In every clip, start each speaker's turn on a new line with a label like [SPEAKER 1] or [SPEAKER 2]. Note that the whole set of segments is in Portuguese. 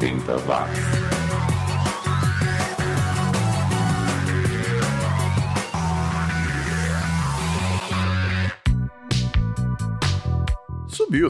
[SPEAKER 1] 80 watts.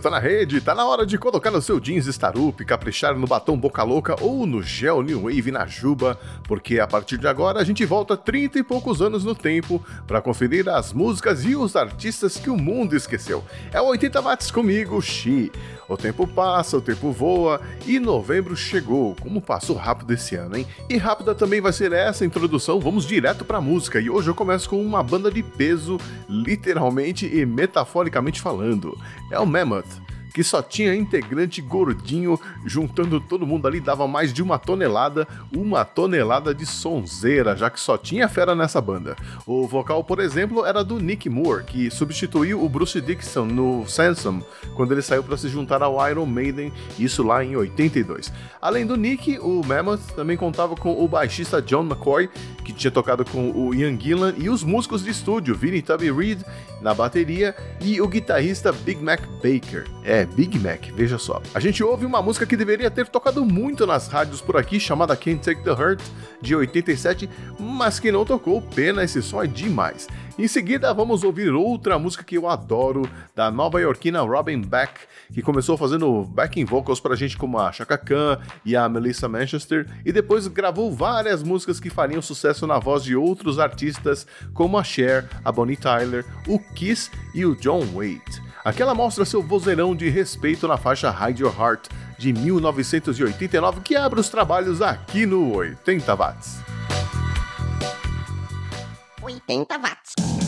[SPEAKER 2] Tá na rede, tá na hora de colocar no seu jeans Starup, caprichar no batom Boca Louca ou no gel New Wave na Juba, porque a partir de agora a gente volta 30 e poucos anos no tempo para conferir as músicas e os artistas que o mundo esqueceu. É o 80 watts comigo, Xi. O tempo passa, o tempo voa e novembro chegou. Como passou rápido esse ano, hein? E rápida também vai ser essa introdução. Vamos direto pra música. E hoje eu começo com uma banda de peso, literalmente e metaforicamente falando. É o Mammoth que só tinha integrante gordinho, juntando todo mundo ali dava mais de uma tonelada, uma tonelada de sonzeira, já que só tinha fera nessa banda. O vocal, por exemplo, era do Nick Moore, que substituiu o Bruce Dixon no Sansom, quando ele saiu para se juntar ao Iron Maiden, isso lá em 82. Além do Nick, o Mammoth também contava com o baixista John McCoy, que tinha tocado com o Ian Gillan, e os músicos de estúdio, Vinnie Tubby Reed na bateria e o guitarrista Big Mac Baker. É, Big Mac, veja só. A gente ouve uma música que deveria ter tocado muito nas rádios por aqui, chamada Can't Take the Hurt, de 87, mas que não tocou, pena, esse som é demais. Em seguida, vamos ouvir outra música que eu adoro, da nova iorquina Robin Beck, que começou fazendo backing vocals pra gente como a Chaka Khan e a Melissa Manchester, e depois gravou várias músicas que fariam sucesso na voz de outros artistas como a Cher, a Bonnie Tyler, o Kiss e o John Waite. Aquela mostra seu vozeirão de respeito na faixa Hide Your Heart de 1989 que abre os trabalhos aqui no 80 watts.
[SPEAKER 3] 80 watts.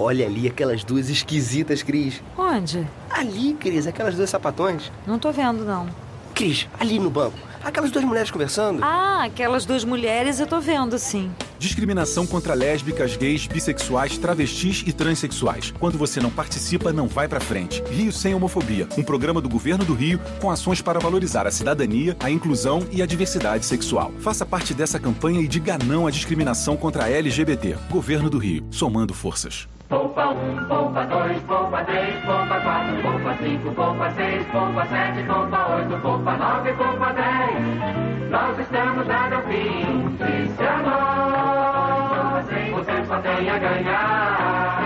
[SPEAKER 4] Olha ali aquelas duas esquisitas, Cris.
[SPEAKER 5] Onde?
[SPEAKER 4] Ali, Cris, aquelas duas sapatões.
[SPEAKER 5] Não tô vendo, não.
[SPEAKER 4] Cris, ali no banco. Aquelas duas mulheres conversando.
[SPEAKER 5] Ah, aquelas duas mulheres eu tô vendo, sim.
[SPEAKER 6] Discriminação contra lésbicas, gays, bissexuais, travestis e transexuais. Quando você não participa, não vai pra frente. Rio Sem Homofobia, um programa do governo do Rio com ações para valorizar a cidadania, a inclusão e a diversidade sexual. Faça parte dessa campanha e diga não à discriminação contra a LGBT. Governo do Rio, somando forças.
[SPEAKER 7] Poupa um, poupa dois, poupa três, poupa quatro, poupa cinco, poupa seis, poupa sete, poupa oito, poupa nove, poupa dez. Nós estamos na Delfim, se se amar, você só tem a ganhar.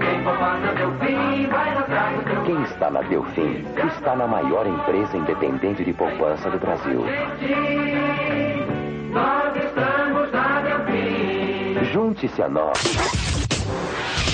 [SPEAKER 7] Quem poupar na Delfim vai lograr o teu
[SPEAKER 8] Quem está na Delfim está na maior empresa independente de poupança do Brasil.
[SPEAKER 7] Nós estamos na Delfim.
[SPEAKER 8] Junte-se a nós.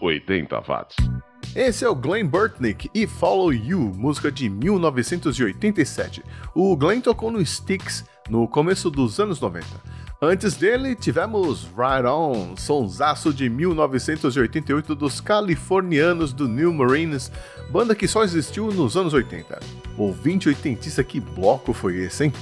[SPEAKER 2] 80 watts. Esse é o Glenn Burtnick e Follow You, música de 1987. O Glenn tocou no Styx no começo dos anos 90. Antes dele, tivemos Right On, sonsaço de 1988 dos californianos do New Marines, banda que só existiu nos anos 80. Ouvinte oitentista, que bloco foi esse, hein?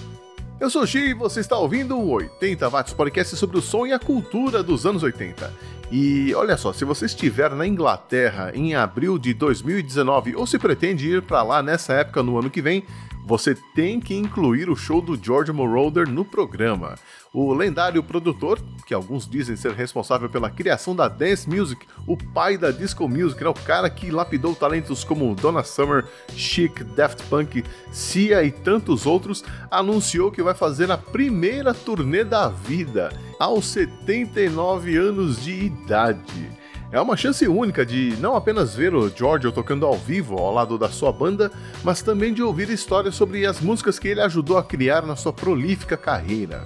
[SPEAKER 2] Eu sou o Xi e você está ouvindo o 80 Watts Podcast sobre o som e a cultura dos anos 80. E olha só, se você estiver na Inglaterra em abril de 2019 ou se pretende ir para lá nessa época no ano que vem, você tem que incluir o show do George Moroder no programa. O lendário produtor, que alguns dizem ser responsável pela criação da dance music, o pai da disco music, né? o cara que lapidou talentos como Donna Summer, Chic, Daft Punk, Sia e tantos outros, anunciou que vai fazer a primeira turnê da vida, aos 79 anos de idade. É uma chance única de não apenas ver o Giorgio tocando ao vivo ao lado da sua banda, mas também de ouvir histórias sobre as músicas que ele ajudou a criar na sua prolífica carreira.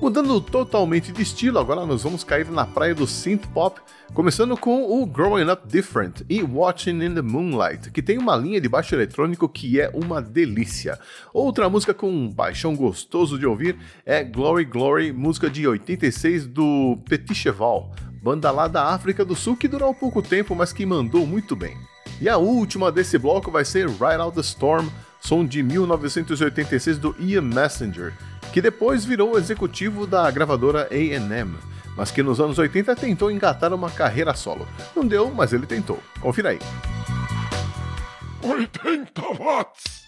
[SPEAKER 2] Mudando totalmente de estilo, agora nós vamos cair na praia do synth pop, começando com o Growing Up Different e Watching in the Moonlight, que tem uma linha de baixo eletrônico que é uma delícia. Outra música com um baixão gostoso de ouvir é Glory Glory, música de 86 do Petit Cheval, banda lá da África do Sul que durou pouco tempo, mas que mandou muito bem. E a última desse bloco vai ser Ride Out the Storm, som de 1986 do Ian Messenger, que depois virou executivo da gravadora AM, mas que nos anos 80 tentou engatar uma carreira solo. Não deu, mas ele tentou. Confira aí.
[SPEAKER 9] 80 watts!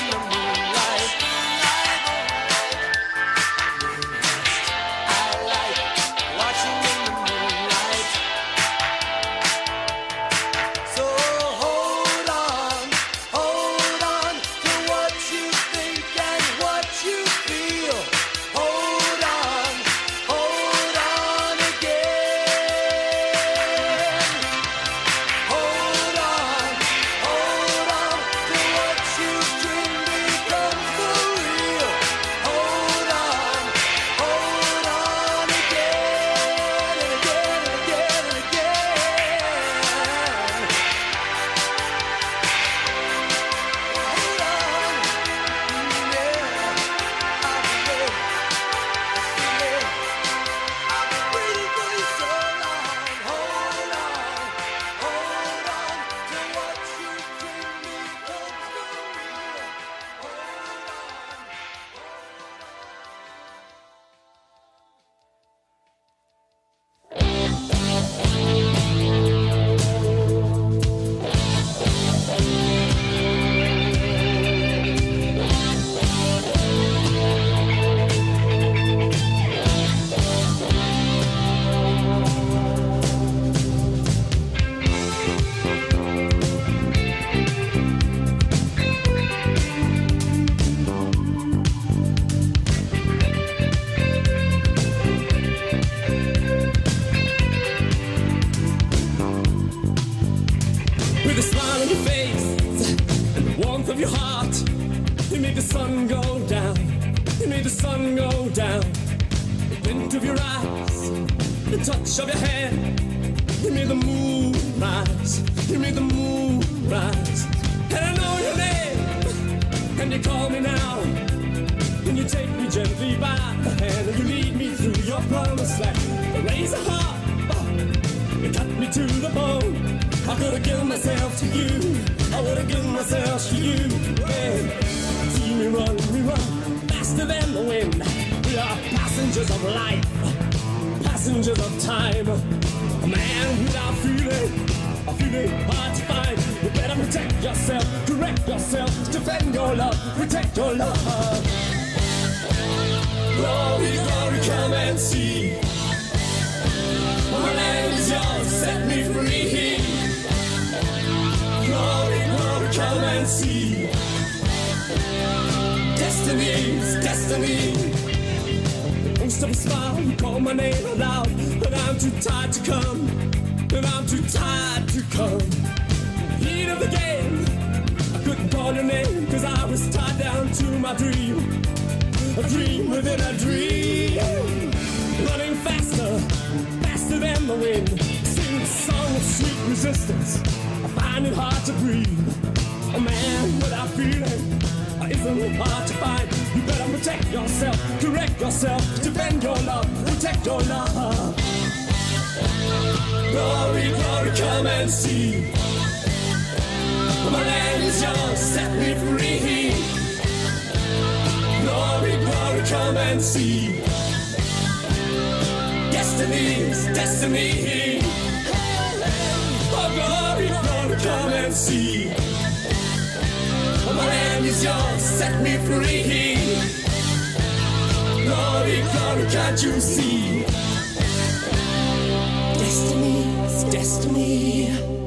[SPEAKER 10] In the your
[SPEAKER 9] heart. You made the sun go down. You made the sun go down. The glint of your eyes, the touch of your hand. You made the moon rise. You made the moon rise. And I know your name, and you call me now. And you take me gently by the hand and you lead me through your promised land. The razor heart, you cut me to the bone. I could have given myself to you. I would have given myself to you. Yeah. See me run, we run faster than the wind. We are passengers of life, passengers of time. A man without feeling, a feeling hard to find. You better protect yourself, correct yourself, defend your love, protect your love. Glory, glory, come and see. My land is yours, set me free. And see. Destiny's destiny. Most of a smile, you call my name aloud, but I'm too tired to come. But I'm too tired to come. Heat of the game, I couldn't call your name, cause I was tied down to my dream. A dream within a dream. Running faster, faster than the wind. Sing a song of sweet resistance. I find it hard to breathe. A man without feeling isn't hard to find. You better protect yourself, correct yourself, defend your love, protect your love. Glory, glory, come and see. My land is yours, set me free. Glory, glory, come and see. Destiny's destiny. Oh, glory, glory, come and see. My is yours, set me free. Glory, glory, can't you see? Destiny's destiny.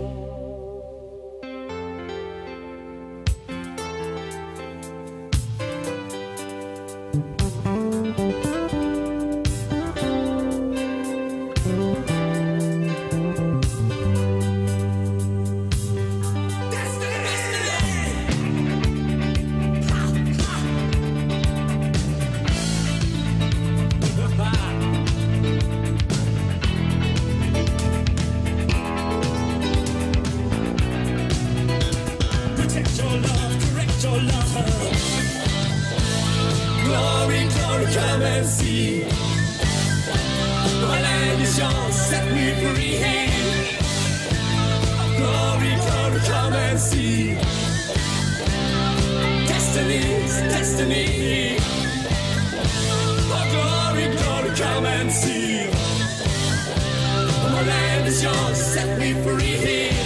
[SPEAKER 9] Come see. My land is yours, set me free.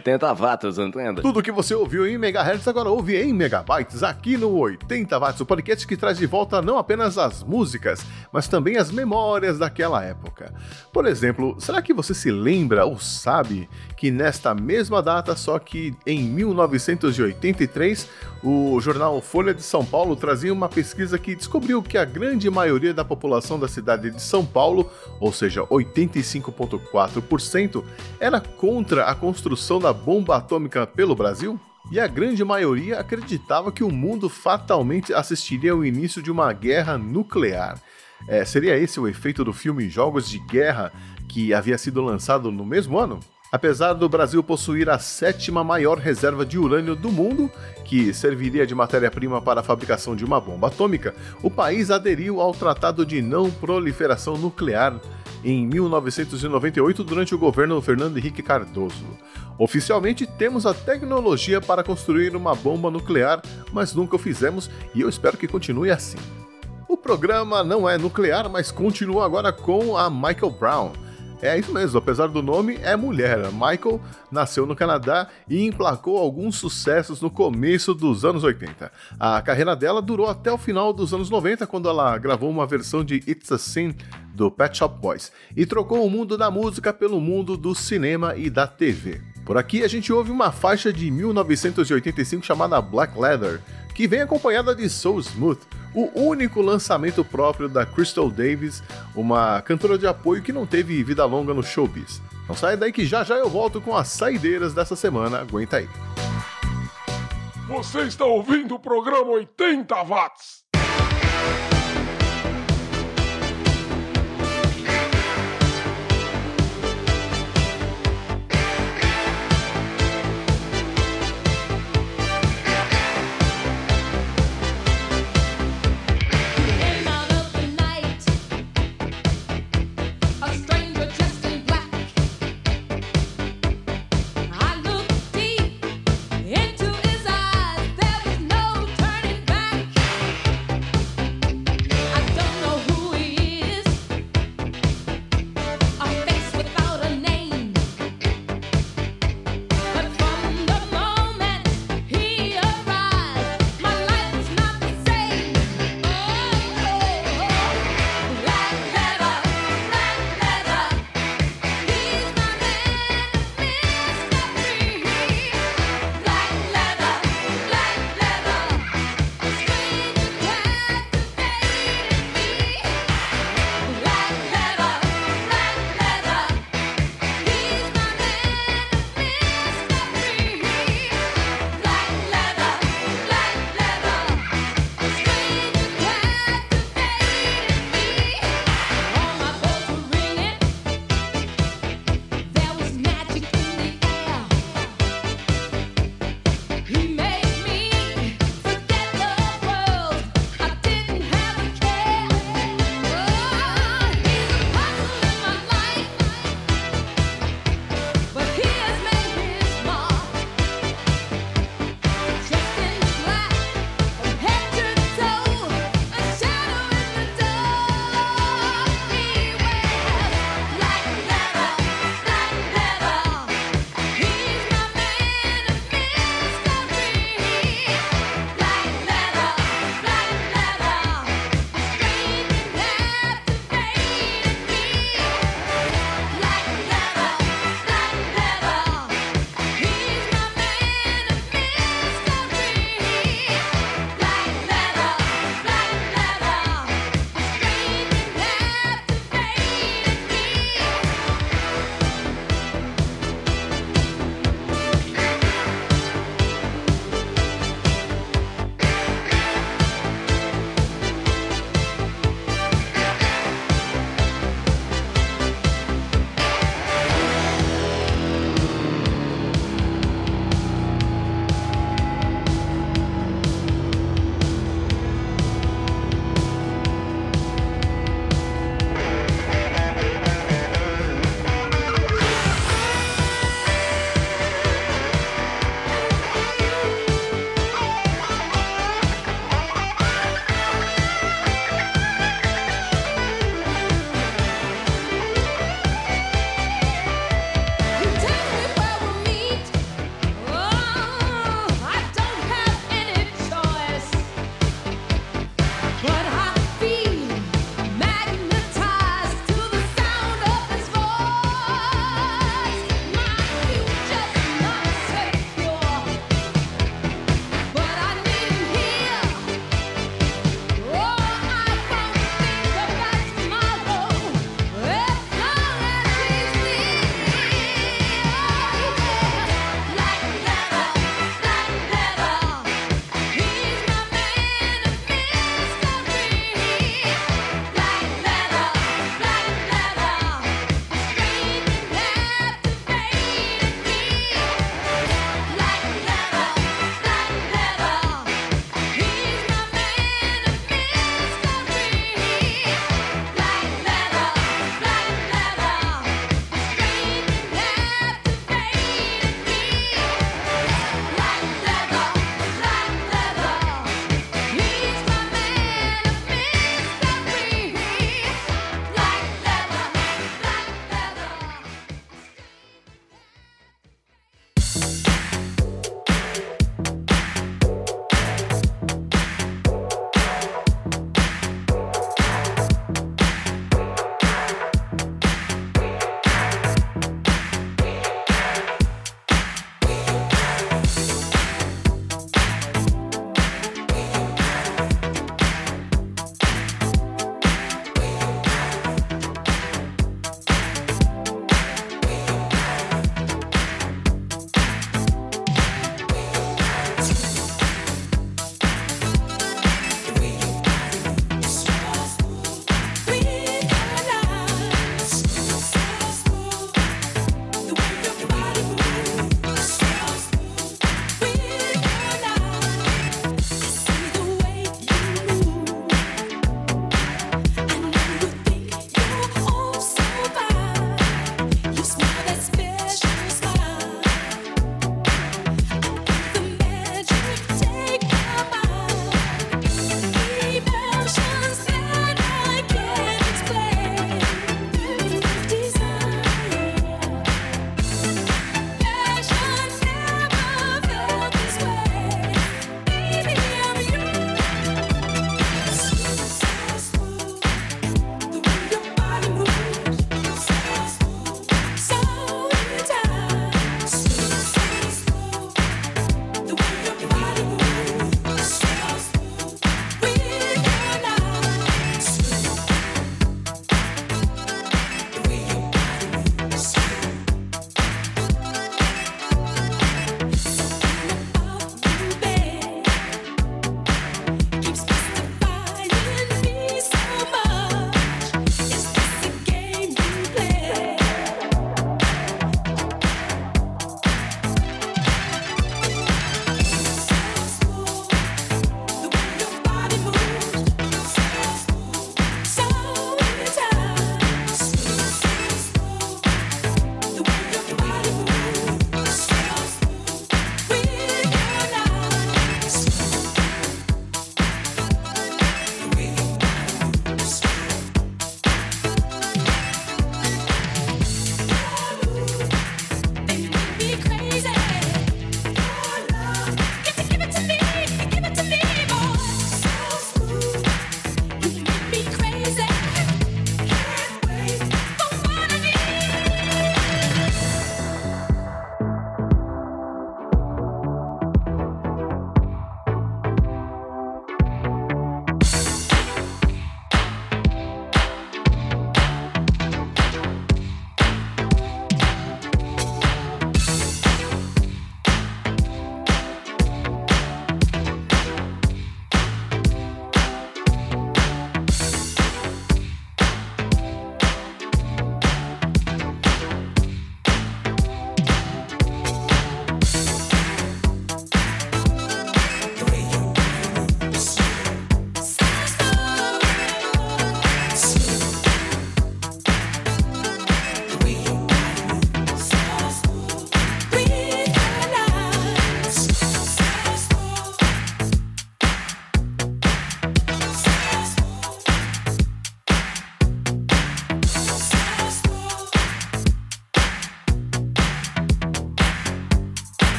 [SPEAKER 11] 80 watts, entenda?
[SPEAKER 2] Tudo que você ouviu em megahertz agora ouve em megabytes aqui no 80 watts, o podcast que traz de volta não apenas as músicas, mas também as memórias daquela época. Por exemplo, será que você se lembra ou sabe que nesta mesma data, só que em 1983, o jornal Folha de São Paulo trazia uma pesquisa que descobriu que a grande maioria da população da cidade de São Paulo, ou seja, 85,4%, era contra a construção da bomba atômica pelo Brasil? E a grande maioria acreditava que o mundo fatalmente assistiria ao início de uma guerra nuclear. É, seria esse o efeito do filme Jogos de Guerra, que havia sido lançado no mesmo ano? Apesar do Brasil possuir a sétima maior reserva de urânio do mundo, que serviria de matéria-prima para a fabricação de uma bomba atômica, o país aderiu ao Tratado de Não Proliferação Nuclear em 1998 durante o governo Fernando Henrique Cardoso. Oficialmente temos a tecnologia para construir uma bomba nuclear, mas nunca o fizemos e eu espero que continue assim. O programa não é nuclear, mas continua agora com a Michael Brown. É isso mesmo, apesar do nome, é mulher. Michael nasceu no Canadá e emplacou alguns sucessos no começo dos anos 80. A carreira dela durou até o final dos anos 90, quando ela gravou uma versão de It's a Sin do Pet Shop Boys e trocou o mundo da música pelo mundo do cinema e da TV. Por aqui a gente ouve uma faixa de 1985 chamada Black Leather, que vem acompanhada de Soul Smooth, o único lançamento próprio da Crystal Davis, uma cantora de apoio que não teve vida longa no showbiz. Não sai daí que já já eu volto com as saideiras dessa semana, aguenta aí.
[SPEAKER 12] Você está ouvindo o programa 80 watts.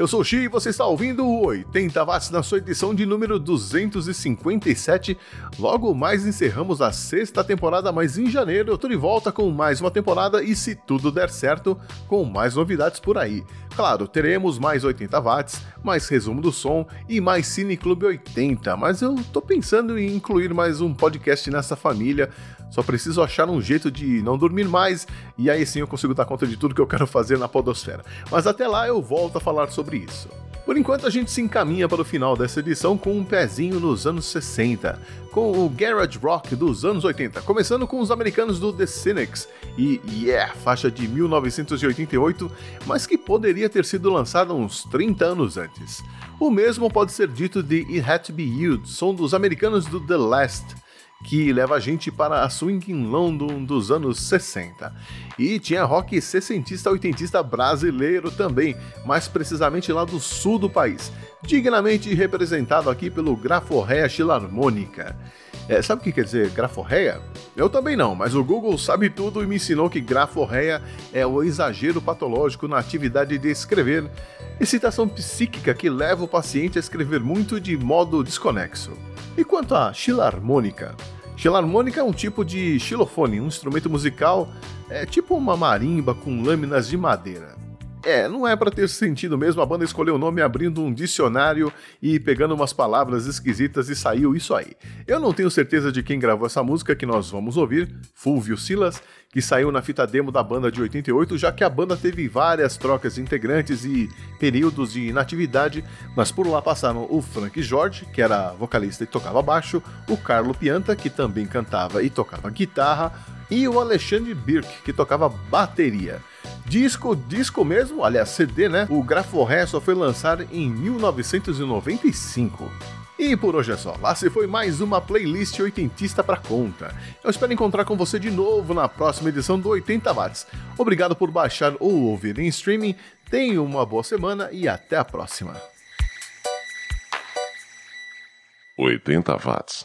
[SPEAKER 2] Eu sou o Xi e você está ouvindo o 80 Watts na sua edição de número 257. Logo mais encerramos a sexta temporada, mas em janeiro eu tô de volta com mais uma temporada e se tudo der certo, com mais novidades por aí. Claro, teremos mais 80 watts, mais resumo do som e mais Cine Clube 80, mas eu tô pensando em incluir mais um podcast nessa família. Só preciso achar um jeito de não dormir mais e aí sim eu consigo dar conta de tudo que eu quero fazer na Podosfera. Mas até lá eu volto a falar sobre isso. Por enquanto a gente se encaminha para o final dessa edição com um pezinho nos anos 60, com o garage rock dos anos 80, começando com os americanos do The Cynics e Yeah, faixa de 1988, mas que poderia ter sido lançada uns 30 anos antes. O mesmo pode ser dito de It Had to Be You, som dos americanos do The Last, que leva a gente para a Swing in London dos anos 60. E tinha rock sessentista oitentista brasileiro também, mais precisamente lá do sul do país, dignamente representado aqui pelo Graforrea Filarmônica. É, sabe o que quer dizer graforreia? Eu também não, mas o Google sabe tudo e me ensinou que graforreia é o exagero patológico na atividade de escrever, excitação psíquica que leva o paciente a escrever muito de modo desconexo. E quanto à xilarmônica? Xilarmônica é um tipo de xilofone, um instrumento musical, é tipo uma marimba com lâminas de madeira. É, não é para ter sentido mesmo, a banda escolheu o nome abrindo um dicionário e pegando umas palavras esquisitas e saiu isso aí. Eu não tenho certeza de quem gravou essa música que nós vamos ouvir, Fulvio Silas, que saiu na fita demo da banda de 88, já que a banda teve várias trocas de integrantes e períodos de inatividade, mas por lá passaram o Frank Jorge, que era vocalista e tocava baixo, o Carlo Pianta, que também cantava e tocava guitarra, e o Alexandre Birk, que tocava bateria. Disco, disco mesmo, aliás, CD, né? O Graforré só foi lançado em 1995. E por hoje é só. Lá se foi mais uma playlist oitentista pra conta. Eu espero encontrar com você de novo na próxima edição do 80 Watts. Obrigado por baixar ou ouvir em streaming. Tenha uma boa semana e até a próxima.
[SPEAKER 12] 80 watts.